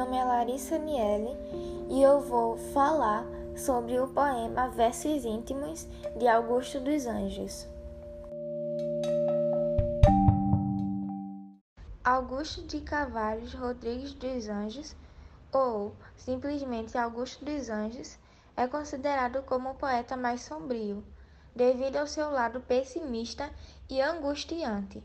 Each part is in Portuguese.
nome é Larissa Miele e eu vou falar sobre o poema Versos Íntimos de Augusto dos Anjos. Augusto de Carvalhos Rodrigues dos Anjos, ou simplesmente Augusto dos Anjos, é considerado como o poeta mais sombrio, devido ao seu lado pessimista e angustiante.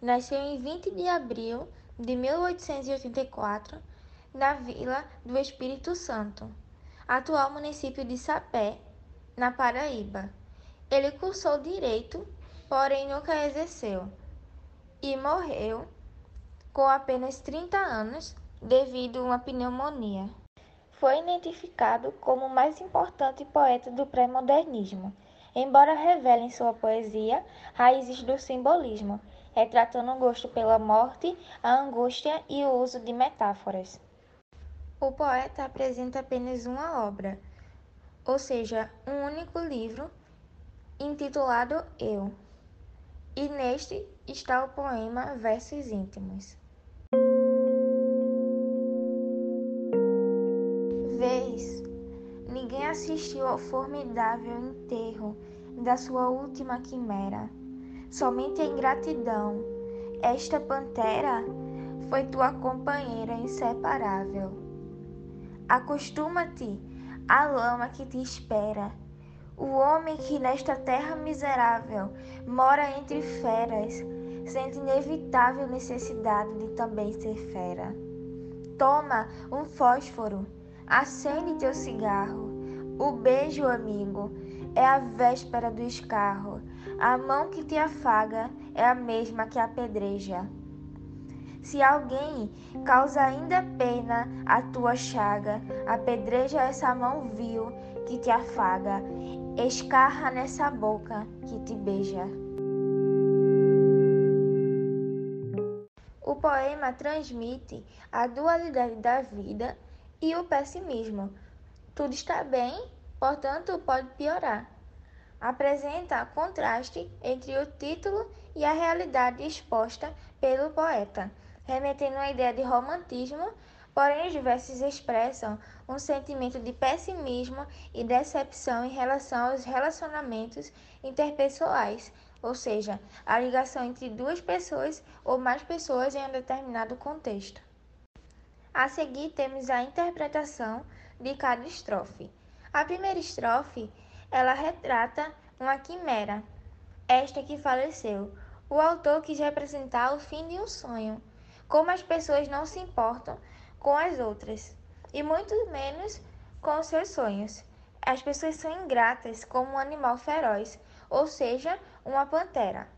Nasceu em 20 de abril de 1884 na Vila do Espírito Santo, atual município de Sapé, na Paraíba. Ele cursou direito, porém nunca exerceu, e morreu com apenas 30 anos devido a uma pneumonia. Foi identificado como o mais importante poeta do pré-modernismo, embora revele em sua poesia raízes do simbolismo, retratando o gosto pela morte, a angústia e o uso de metáforas. O poeta apresenta apenas uma obra, ou seja, um único livro, intitulado Eu. E neste está o poema Versos Íntimos. Vês, ninguém assistiu ao formidável enterro da sua última quimera. Somente a ingratidão. Esta pantera foi tua companheira inseparável. Acostuma-te à lama que te espera. O homem que nesta terra miserável mora entre feras, sente inevitável necessidade de também ser fera. Toma um fósforo, acende teu cigarro. O beijo, amigo, é a véspera do escarro. A mão que te afaga é a mesma que apedreja. Se alguém causa ainda pena a tua chaga, apedreja essa mão vil que te afaga, escarra nessa boca que te beija. O poema transmite a dualidade da vida e o pessimismo. Tudo está bem, portanto pode piorar. Apresenta contraste entre o título e a realidade exposta pelo poeta remetendo à ideia de romantismo, porém os versos expressam um sentimento de pessimismo e decepção em relação aos relacionamentos interpessoais, ou seja, a ligação entre duas pessoas ou mais pessoas em um determinado contexto. A seguir temos a interpretação de cada estrofe. A primeira estrofe, ela retrata uma quimera, esta que faleceu. O autor quis representar o fim de um sonho, como as pessoas não se importam com as outras e muito menos com os seus sonhos. As pessoas são ingratas como um animal feroz, ou seja, uma pantera.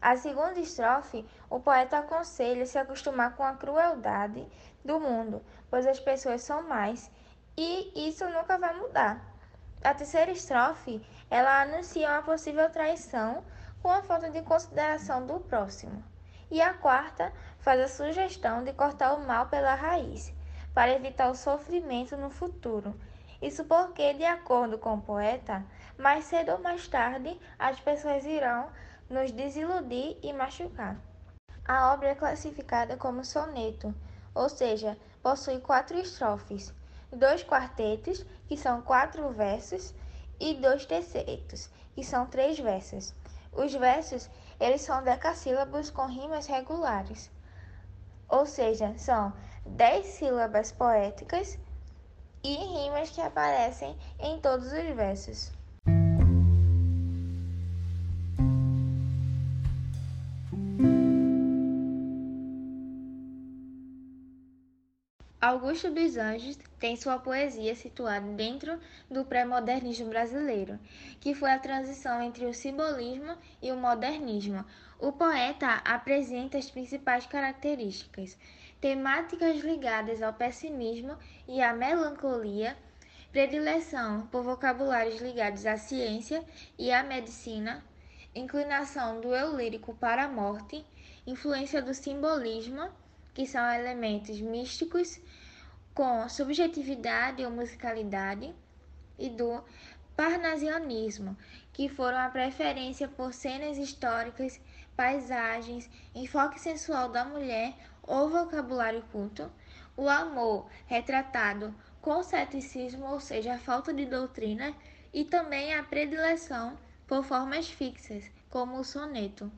A segunda estrofe, o poeta aconselha se acostumar com a crueldade do mundo, pois as pessoas são mais e isso nunca vai mudar. A terceira estrofe, ela anuncia uma possível traição com a falta de consideração do próximo. E a quarta faz a sugestão de cortar o mal pela raiz, para evitar o sofrimento no futuro. Isso porque, de acordo com o poeta, mais cedo ou mais tarde as pessoas irão nos desiludir e machucar. A obra é classificada como soneto, ou seja, possui quatro estrofes, dois quartetos, que são quatro versos, e dois tercetos, que são três versos. Os versos eles são decassílabos com rimas regulares, ou seja, são dez sílabas poéticas e rimas que aparecem em todos os versos. Augusto dos Anjos tem sua poesia situada dentro do pré-modernismo brasileiro, que foi a transição entre o simbolismo e o modernismo. O poeta apresenta as principais características: temáticas ligadas ao pessimismo e à melancolia, predileção por vocabulários ligados à ciência e à medicina, inclinação do eu lírico para a morte, influência do simbolismo que são elementos místicos com subjetividade ou musicalidade, e do parnasianismo, que foram a preferência por cenas históricas, paisagens, enfoque sensual da mulher ou vocabulário culto, o amor retratado com ceticismo, ou seja, a falta de doutrina, e também a predileção por formas fixas, como o soneto.